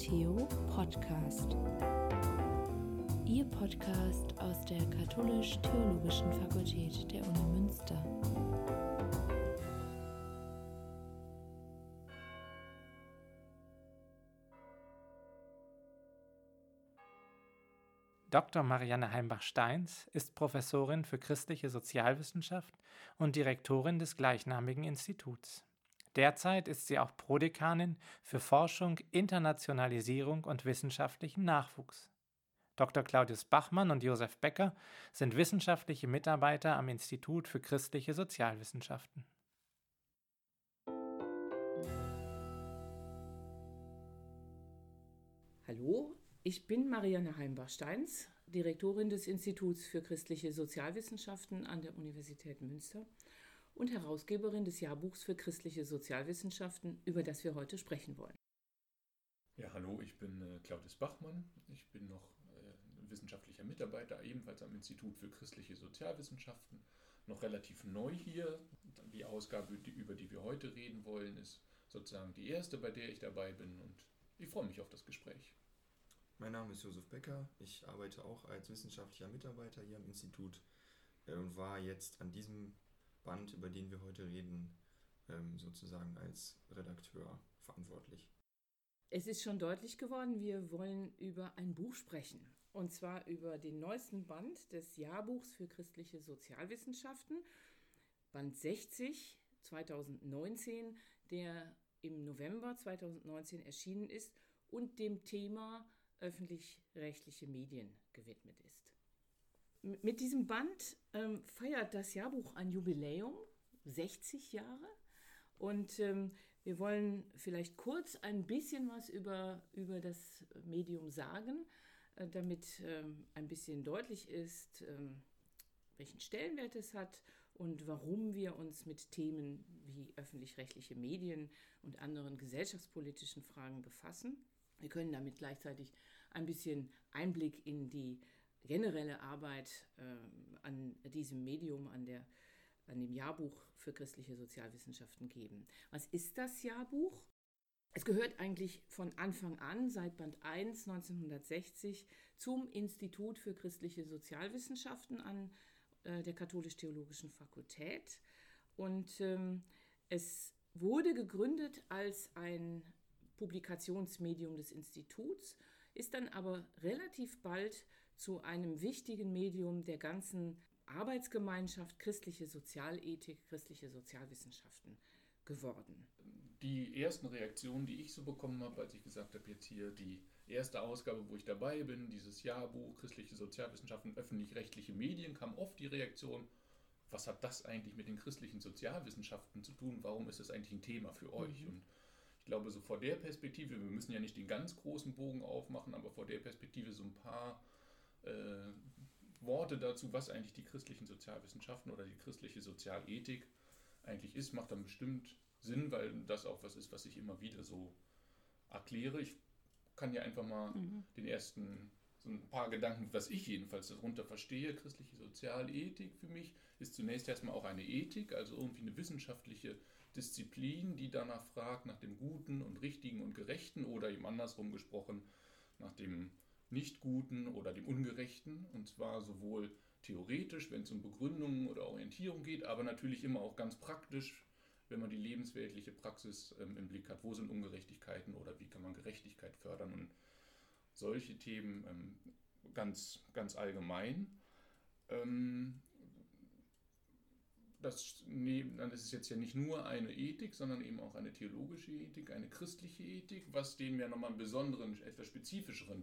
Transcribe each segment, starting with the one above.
Theo Podcast. Ihr Podcast aus der Katholisch-Theologischen Fakultät der Uni Münster. Dr. Marianne Heimbach-Steins ist Professorin für christliche Sozialwissenschaft und Direktorin des gleichnamigen Instituts. Derzeit ist sie auch Prodekanin für Forschung, Internationalisierung und wissenschaftlichen Nachwuchs. Dr. Claudius Bachmann und Josef Becker sind wissenschaftliche Mitarbeiter am Institut für christliche Sozialwissenschaften. Hallo, ich bin Marianne Heimbach-Steins, Direktorin des Instituts für christliche Sozialwissenschaften an der Universität Münster und Herausgeberin des Jahrbuchs für christliche Sozialwissenschaften, über das wir heute sprechen wollen. Ja, hallo, ich bin äh, Claudius Bachmann. Ich bin noch äh, wissenschaftlicher Mitarbeiter, ebenfalls am Institut für christliche Sozialwissenschaften. Noch relativ neu hier. Die Ausgabe, die, über die wir heute reden wollen, ist sozusagen die erste, bei der ich dabei bin und ich freue mich auf das Gespräch. Mein Name ist Josef Becker. Ich arbeite auch als wissenschaftlicher Mitarbeiter hier am Institut äh, und war jetzt an diesem Band, über den wir heute reden, ähm, sozusagen als Redakteur verantwortlich. Es ist schon deutlich geworden, wir wollen über ein Buch sprechen. Und zwar über den neuesten Band des Jahrbuchs für christliche Sozialwissenschaften, Band 60 2019, der im November 2019 erschienen ist und dem Thema öffentlich-rechtliche Medien gewidmet ist. Mit diesem Band ähm, feiert das Jahrbuch ein Jubiläum, 60 Jahre. Und ähm, wir wollen vielleicht kurz ein bisschen was über, über das Medium sagen, äh, damit ähm, ein bisschen deutlich ist, ähm, welchen Stellenwert es hat und warum wir uns mit Themen wie öffentlich-rechtliche Medien und anderen gesellschaftspolitischen Fragen befassen. Wir können damit gleichzeitig ein bisschen Einblick in die generelle Arbeit äh, an diesem Medium, an, der, an dem Jahrbuch für christliche Sozialwissenschaften geben. Was ist das Jahrbuch? Es gehört eigentlich von Anfang an, seit Band 1 1960, zum Institut für christliche Sozialwissenschaften an äh, der Katholisch-Theologischen Fakultät. Und ähm, es wurde gegründet als ein Publikationsmedium des Instituts, ist dann aber relativ bald zu einem wichtigen Medium der ganzen Arbeitsgemeinschaft christliche Sozialethik, christliche Sozialwissenschaften geworden. Die ersten Reaktionen, die ich so bekommen habe, als ich gesagt habe, jetzt hier die erste Ausgabe, wo ich dabei bin, dieses Jahrbuch christliche Sozialwissenschaften, öffentlich-rechtliche Medien, kam oft die Reaktion, was hat das eigentlich mit den christlichen Sozialwissenschaften zu tun? Warum ist das eigentlich ein Thema für euch? Mhm. Und ich glaube, so vor der Perspektive, wir müssen ja nicht den ganz großen Bogen aufmachen, aber vor der Perspektive so ein paar äh, Worte dazu, was eigentlich die christlichen Sozialwissenschaften oder die christliche Sozialethik eigentlich ist, macht dann bestimmt Sinn, weil das auch was ist, was ich immer wieder so erkläre. Ich kann ja einfach mal mhm. den ersten, so ein paar Gedanken, was ich jedenfalls darunter verstehe. Christliche Sozialethik für mich ist zunächst erstmal auch eine Ethik, also irgendwie eine wissenschaftliche Disziplin, die danach fragt, nach dem Guten und Richtigen und Gerechten oder eben andersrum gesprochen, nach dem Nicht-Guten oder dem Ungerechten. Und zwar sowohl theoretisch, wenn es um Begründungen oder Orientierung geht, aber natürlich immer auch ganz praktisch, wenn man die lebensweltliche Praxis ähm, im Blick hat. Wo sind Ungerechtigkeiten oder wie kann man Gerechtigkeit fördern und solche Themen ähm, ganz, ganz allgemein. Ähm, das, nee, dann ist es jetzt ja nicht nur eine Ethik, sondern eben auch eine theologische Ethik, eine christliche Ethik, was dem ja nochmal einen besonderen, etwas spezifischeren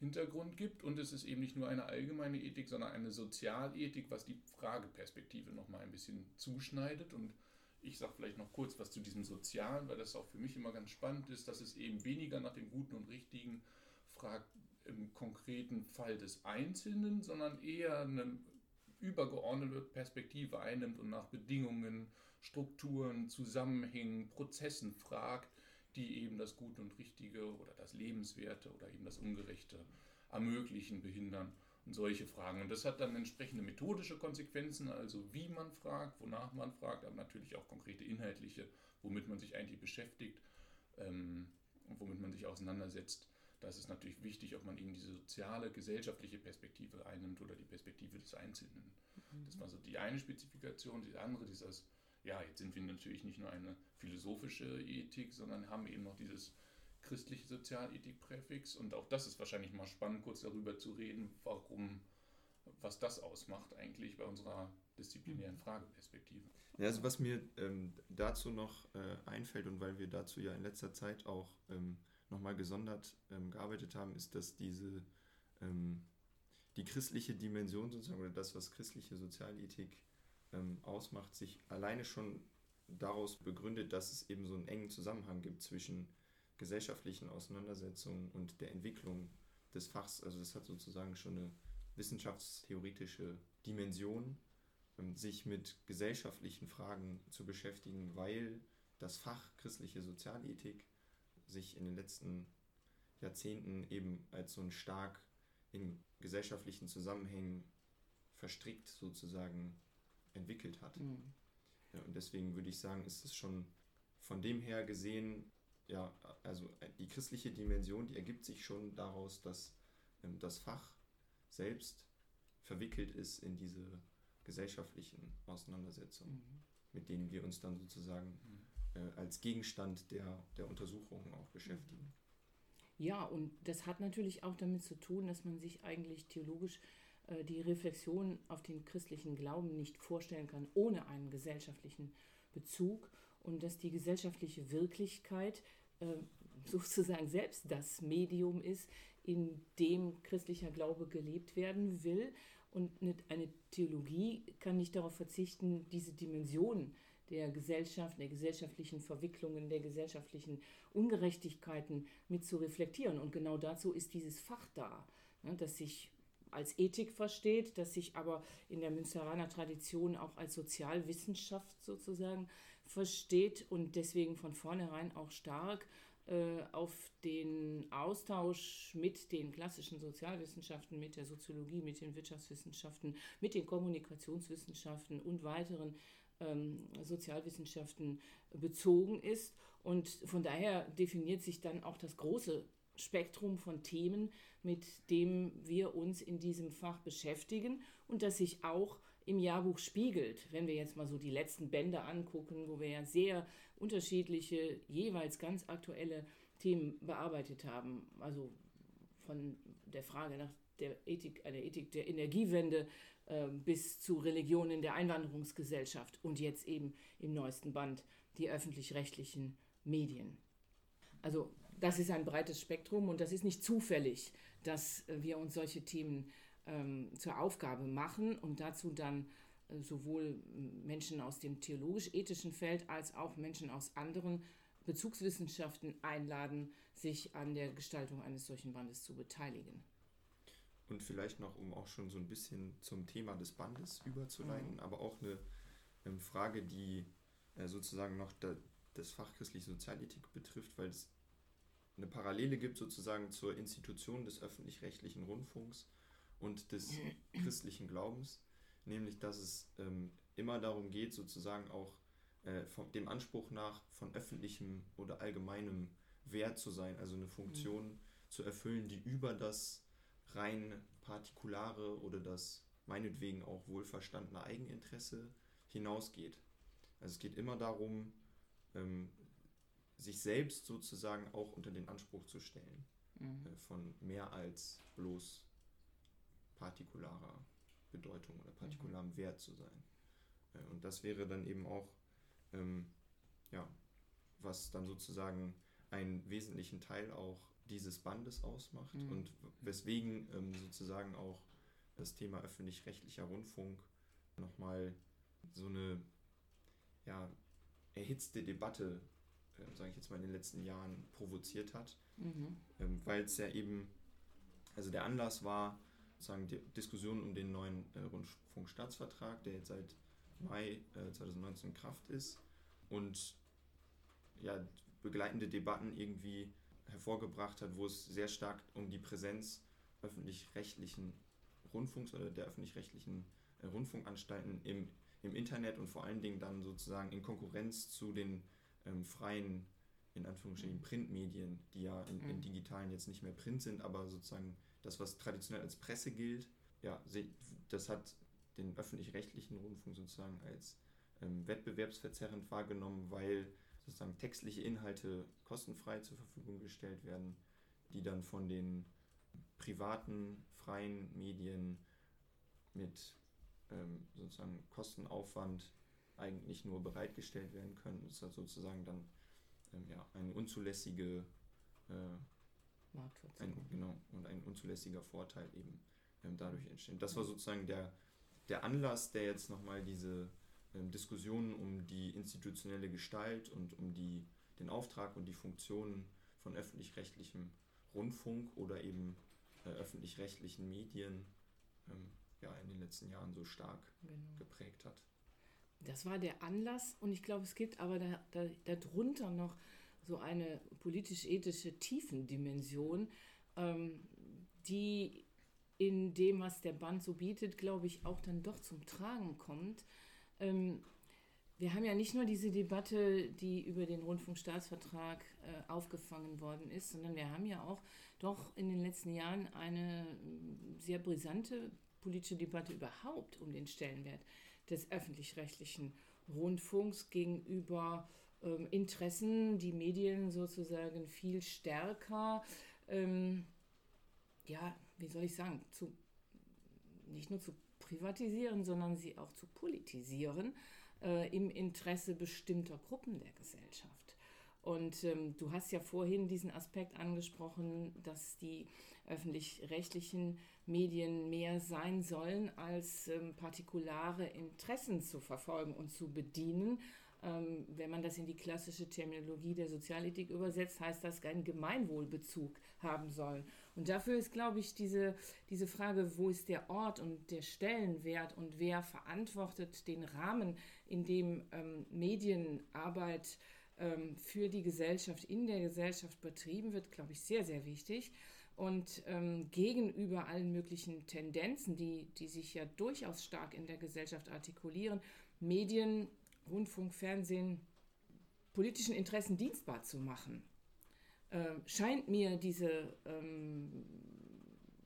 Deutungshintergrund gibt. Und es ist eben nicht nur eine allgemeine Ethik, sondern eine Sozialethik, was die Frageperspektive nochmal ein bisschen zuschneidet. Und ich sage vielleicht noch kurz was zu diesem Sozialen, weil das auch für mich immer ganz spannend ist, dass es eben weniger nach dem Guten und Richtigen fragt im konkreten Fall des Einzelnen, sondern eher eine übergeordnete Perspektive einnimmt und nach Bedingungen, Strukturen, Zusammenhängen, Prozessen fragt, die eben das Gute und Richtige oder das Lebenswerte oder eben das Ungerechte ermöglichen, behindern und solche Fragen. Und das hat dann entsprechende methodische Konsequenzen, also wie man fragt, wonach man fragt, aber natürlich auch konkrete inhaltliche, womit man sich eigentlich beschäftigt. Ähm, womit man sich auseinandersetzt, da ist es natürlich wichtig, ob man eben diese soziale, gesellschaftliche Perspektive einnimmt oder die Perspektive des Einzelnen. Mhm. Das war so die eine Spezifikation. Die andere, dieses, ja, jetzt sind wir natürlich nicht nur eine philosophische Ethik, sondern haben eben noch dieses christliche Sozialethik-Präfix. Und auch das ist wahrscheinlich mal spannend, kurz darüber zu reden, warum, was das ausmacht eigentlich bei unserer disziplinären mhm. Frageperspektive. Ja, also was mir ähm, dazu noch äh, einfällt und weil wir dazu ja in letzter Zeit auch ähm, nochmal gesondert ähm, gearbeitet haben, ist, dass diese ähm, die christliche Dimension sozusagen oder das, was christliche Sozialethik ähm, ausmacht, sich alleine schon daraus begründet, dass es eben so einen engen Zusammenhang gibt zwischen gesellschaftlichen Auseinandersetzungen und der Entwicklung des Fachs. Also das hat sozusagen schon eine wissenschaftstheoretische Dimension, ähm, sich mit gesellschaftlichen Fragen zu beschäftigen, weil das Fach christliche Sozialethik sich in den letzten Jahrzehnten eben als so ein stark in gesellschaftlichen Zusammenhängen verstrickt sozusagen entwickelt hat. Mhm. Ja, und deswegen würde ich sagen, ist es schon von dem her gesehen, ja, also die christliche Dimension, die ergibt sich schon daraus, dass ähm, das Fach selbst verwickelt ist in diese gesellschaftlichen Auseinandersetzungen, mhm. mit denen wir uns dann sozusagen mhm äh, als Gegenstand der, der Untersuchungen auch beschäftigen. Ja, und das hat natürlich auch damit zu tun, dass man sich eigentlich theologisch äh, die Reflexion auf den christlichen Glauben nicht vorstellen kann ohne einen gesellschaftlichen Bezug und dass die gesellschaftliche Wirklichkeit äh, sozusagen selbst das Medium ist, in dem christlicher Glaube gelebt werden will. Und eine Theologie kann nicht darauf verzichten, diese Dimensionen der Gesellschaft, der gesellschaftlichen Verwicklungen, der gesellschaftlichen Ungerechtigkeiten mit zu reflektieren. Und genau dazu ist dieses Fach da, ne, das sich als Ethik versteht, das sich aber in der Münsteraner Tradition auch als Sozialwissenschaft sozusagen versteht und deswegen von vornherein auch stark äh, auf den Austausch mit den klassischen Sozialwissenschaften, mit der Soziologie, mit den Wirtschaftswissenschaften, mit den Kommunikationswissenschaften und weiteren ähm, Sozialwissenschaften bezogen ist. Und von daher definiert sich dann auch das große Spektrum von Themen, mit dem wir uns in diesem Fach beschäftigen und das sich auch im Jahrbuch spiegelt. Wenn wir jetzt mal so die letzten Bände angucken, wo wir ja sehr unterschiedliche, jeweils ganz aktuelle Themen bearbeitet haben, also von der Frage nach der Ethik, einer Ethik der Energiewende ähm, bis zu Religionen der Einwanderungsgesellschaft und jetzt eben im neuesten Band die öffentlich-rechtlichen Medien. Also das ist ein breites Spektrum und das ist nicht zufällig, dass wir uns solche Themen ähm, zur Aufgabe machen und dazu dann äh, sowohl Menschen aus dem theologisch-ethischen Feld als auch Menschen aus anderen Bezugswissenschaften einladen, sich an der Gestaltung eines solchen Bandes zu beteiligen. Und vielleicht noch, um auch schon so ein bisschen zum Thema des Bandes überzuleiten, mhm. aber auch eine ähm, Frage, die äh, sozusagen noch da, das Fach christliche Sozialethik betrifft, weil es eine Parallele gibt sozusagen zur Institution des öffentlich-rechtlichen Rundfunks und des christlichen Glaubens, nämlich dass es ähm, immer darum geht, sozusagen auch äh, vom, dem Anspruch nach von öffentlichem oder allgemeinem Wert zu sein, also eine Funktion mhm. zu erfüllen, die über das rein partikulare oder das meinetwegen auch wohlverstandene Eigeninteresse hinausgeht. Also es geht immer darum, ähm, sich selbst sozusagen auch unter den Anspruch zu stellen, mhm. äh, von mehr als bloß partikularer Bedeutung oder partikularem mhm. Wert zu sein. Äh, und das wäre dann eben auch, ähm, ja, was dann sozusagen einen wesentlichen Teil auch dieses Bandes ausmacht mhm. und weswegen ähm, sozusagen auch das Thema öffentlich-rechtlicher Rundfunk nochmal so eine ja, erhitzte Debatte, äh, sage ich jetzt mal, in den letzten Jahren provoziert hat, mhm. ähm, weil es ja eben, also der Anlass war sozusagen die Diskussion um den neuen äh, Rundfunkstaatsvertrag, der jetzt seit Mai äh, 2019 in Kraft ist und ja, begleitende Debatten irgendwie hervorgebracht hat, wo es sehr stark um die Präsenz öffentlich-rechtlichen Rundfunks oder der öffentlich-rechtlichen äh, Rundfunkanstalten im, im Internet und vor allen Dingen dann sozusagen in Konkurrenz zu den ähm, freien in Anführungsstrichen Printmedien, die ja in, in, digitalen jetzt nicht mehr Print sind, aber sozusagen das, was traditionell als Presse gilt, ja, das hat den öffentlich-rechtlichen Rundfunk sozusagen als ähm, wettbewerbsverzerrend wahrgenommen, weil sozusagen textliche Inhalte kostenfrei zur Verfügung gestellt werden, die dann von den privaten, freien Medien mit ähm, sozusagen Kostenaufwand eigentlich nur bereitgestellt werden können. Das ist halt sozusagen dann ähm, ja, eine unzulässige äh, ein, genau, und ein unzulässiger Vorteil eben ähm, dadurch entsteht. Das war sozusagen der, der Anlass, der jetzt nochmal diese ähm, Diskussionen um die institutionelle Gestalt und um die, den Auftrag und die Funktionen von öffentlich-rechtlichem Rundfunk oder eben äh, öffentlich-rechtlichen Medien ähm, ja, in den letzten Jahren so stark genau. geprägt hat. Das war der Anlass und ich glaube, es gibt aber da, da, darunter noch so eine politisch-ethische Tiefendimension, ähm, die in dem, was der Band so bietet, glaube ich, auch dann doch zum Tragen kommt. Ähm, wir haben ja nicht nur diese Debatte, die über den Rundfunkstaatsvertrag äh, aufgefangen worden ist, sondern wir haben ja auch doch in den letzten Jahren eine sehr brisante politische Debatte überhaupt um den Stellenwert des öffentlich-rechtlichen Rundfunks gegenüber ähm, Interessen, die Medien sozusagen viel stärker, ähm, ja, wie soll ich sagen, zu, nicht nur zu privatisieren, sondern sie auch zu politisieren äh, im Interesse bestimmter Gruppen der Gesellschaft. Und ähm, du hast ja vorhin diesen Aspekt angesprochen, dass die öffentlich-rechtlichen Medien mehr sein sollen, als ähm, partikulare Interessen zu verfolgen und zu bedienen. Ähm, wenn man das in die klassische Terminologie der Sozialethik übersetzt, heißt das einen Gemeinwohlbezug haben sollen. Und dafür ist, glaube ich, diese, diese Frage, wo ist der Ort und der Stellenwert und wer verantwortet den Rahmen, in dem ähm, Medienarbeit ähm, für die Gesellschaft, in der Gesellschaft betrieben wird, glaube ich, sehr, sehr wichtig. Und ähm, gegenüber allen möglichen Tendenzen, die, die sich ja durchaus stark in der Gesellschaft artikulieren, Medien, Rundfunk, Fernsehen, politischen Interessen dienstbar zu machen, äh, scheint mir diese ähm,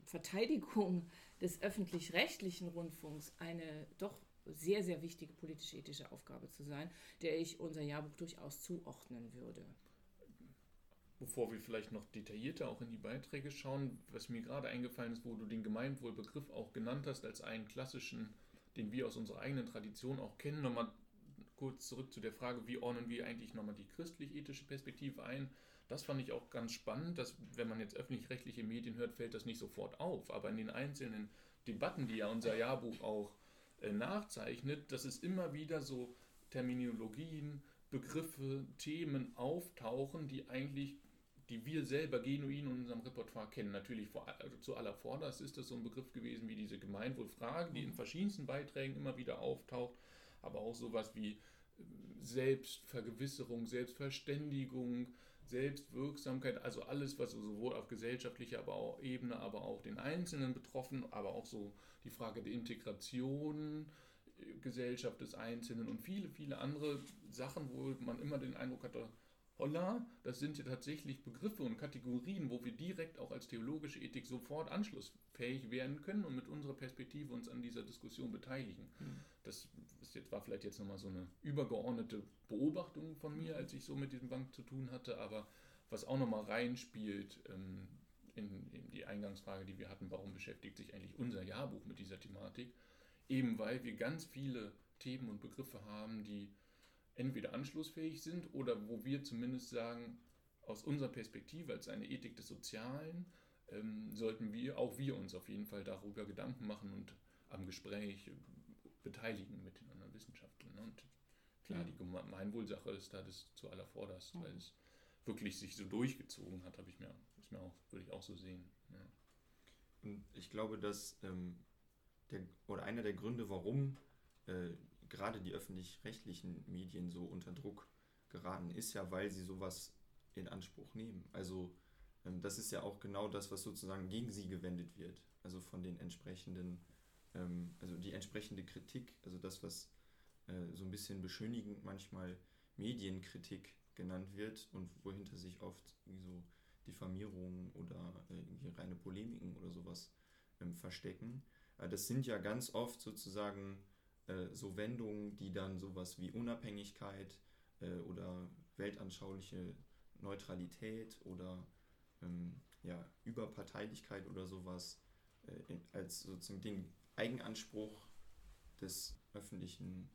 Verteidigung des öffentlich-rechtlichen Rundfunks eine doch sehr, sehr wichtige politisch-ethische Aufgabe zu sein, der ich unser Jahrbuch durchaus zuordnen würde. Bevor wir vielleicht noch detaillierter auch in die Beiträge schauen, was mir gerade eingefallen ist, wo du den Gemeinwohlbegriff auch genannt hast, als einen klassischen, den wir aus unserer eigenen Tradition auch kennen, nochmal kurz zurück zu der Frage, wie ordnen wir eigentlich nochmal die christlich-ethische Perspektive ein. Das fand ich auch ganz spannend, dass wenn man jetzt öffentlich-rechtliche Medien hört, fällt das nicht sofort auf. Aber in den einzelnen Debatten, die ja unser Jahrbuch auch nachzeichnet, dass es immer wieder so Terminologien, Begriffe, Themen auftauchen, die eigentlich, die wir selber genuin in unserem Repertoire kennen. Natürlich vor, also zu aller Vorderst ist das so ein Begriff gewesen wie diese Gemeinwohlfrage, die in mhm. verschiedensten Beiträgen immer wieder auftaucht, aber auch sowas wie äh, Selbstvergewisserung, Selbstverständigung, Selbstwirksamkeit, also alles, was sowohl auf gesellschaftlicher aber auch Ebene, aber auch den Einzelnen betroffen, aber auch so die Frage der Integration, äh, Gesellschaft des Einzelnen und viele, viele andere Sachen, wo man immer den Eindruck hatte, holla, das sind ja tatsächlich Begriffe und Kategorien, wo wir direkt auch als theologische Ethik sofort anschlussfähig werden können und mit unserer Perspektive uns an dieser Diskussion beteiligen. Mhm. Das ist jetzt, war vielleicht jetzt nochmal so eine übergeordnete Beobachtung von mir, als ich so mit diesem Bank zu tun hatte, aber was auch nochmal reinspielt ähm, in, in die Eingangsfrage, die wir hatten, warum beschäftigt sich eigentlich unser Jahrbuch mit dieser Thematik? Eben weil wir ganz viele Themen und Begriffe haben, die entweder anschlussfähig sind oder wo wir zumindest sagen, aus unserer Perspektive als eine Ethik des Sozialen ähm, sollten wir, auch wir uns auf jeden Fall darüber Gedanken machen und am Gespräch beteiligen mit den anderen Wissenschaftlern. Und klar, ja. die Gemeinwohlsache ist da das zu aller Vorderst, ja. weil es wirklich sich so durchgezogen hat, habe ich mir, ist mir auch, würde ich auch so sehen. Ja. Und ich glaube, dass ähm, der, oder einer der Gründe, warum äh, gerade die öffentlich-rechtlichen Medien so unter Druck geraten, ist ja, weil sie sowas in Anspruch nehmen. Also ähm, das ist ja auch genau das, was sozusagen gegen sie gewendet wird. Also von den entsprechenden, ähm, also die entsprechende Kritik, also das, was äh, so ein bisschen beschönigend manchmal Medienkritik genannt wird und wohinter sich oft so Diffamierungen oder äh, irgendwie reine Polemiken oder sowas ähm, verstecken. Äh, das sind ja ganz oft sozusagen äh, so Wendungen, die dann sowas wie Unabhängigkeit äh, oder weltanschauliche Neutralität oder ähm, ja, Überparteilichkeit oder sowas äh, als sozusagen den Eigenanspruch des öffentlichen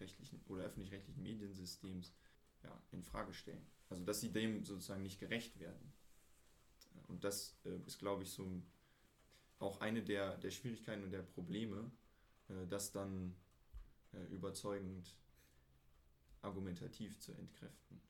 rechtlichen oder öffentlich-rechtlichen Mediensystems ja, in Frage stellen. Also dass sie dem sozusagen nicht gerecht werden. Und das äh, ist, glaube ich, so auch eine der, der Schwierigkeiten und der Probleme, äh, das dann äh, überzeugend argumentativ zu entkräften.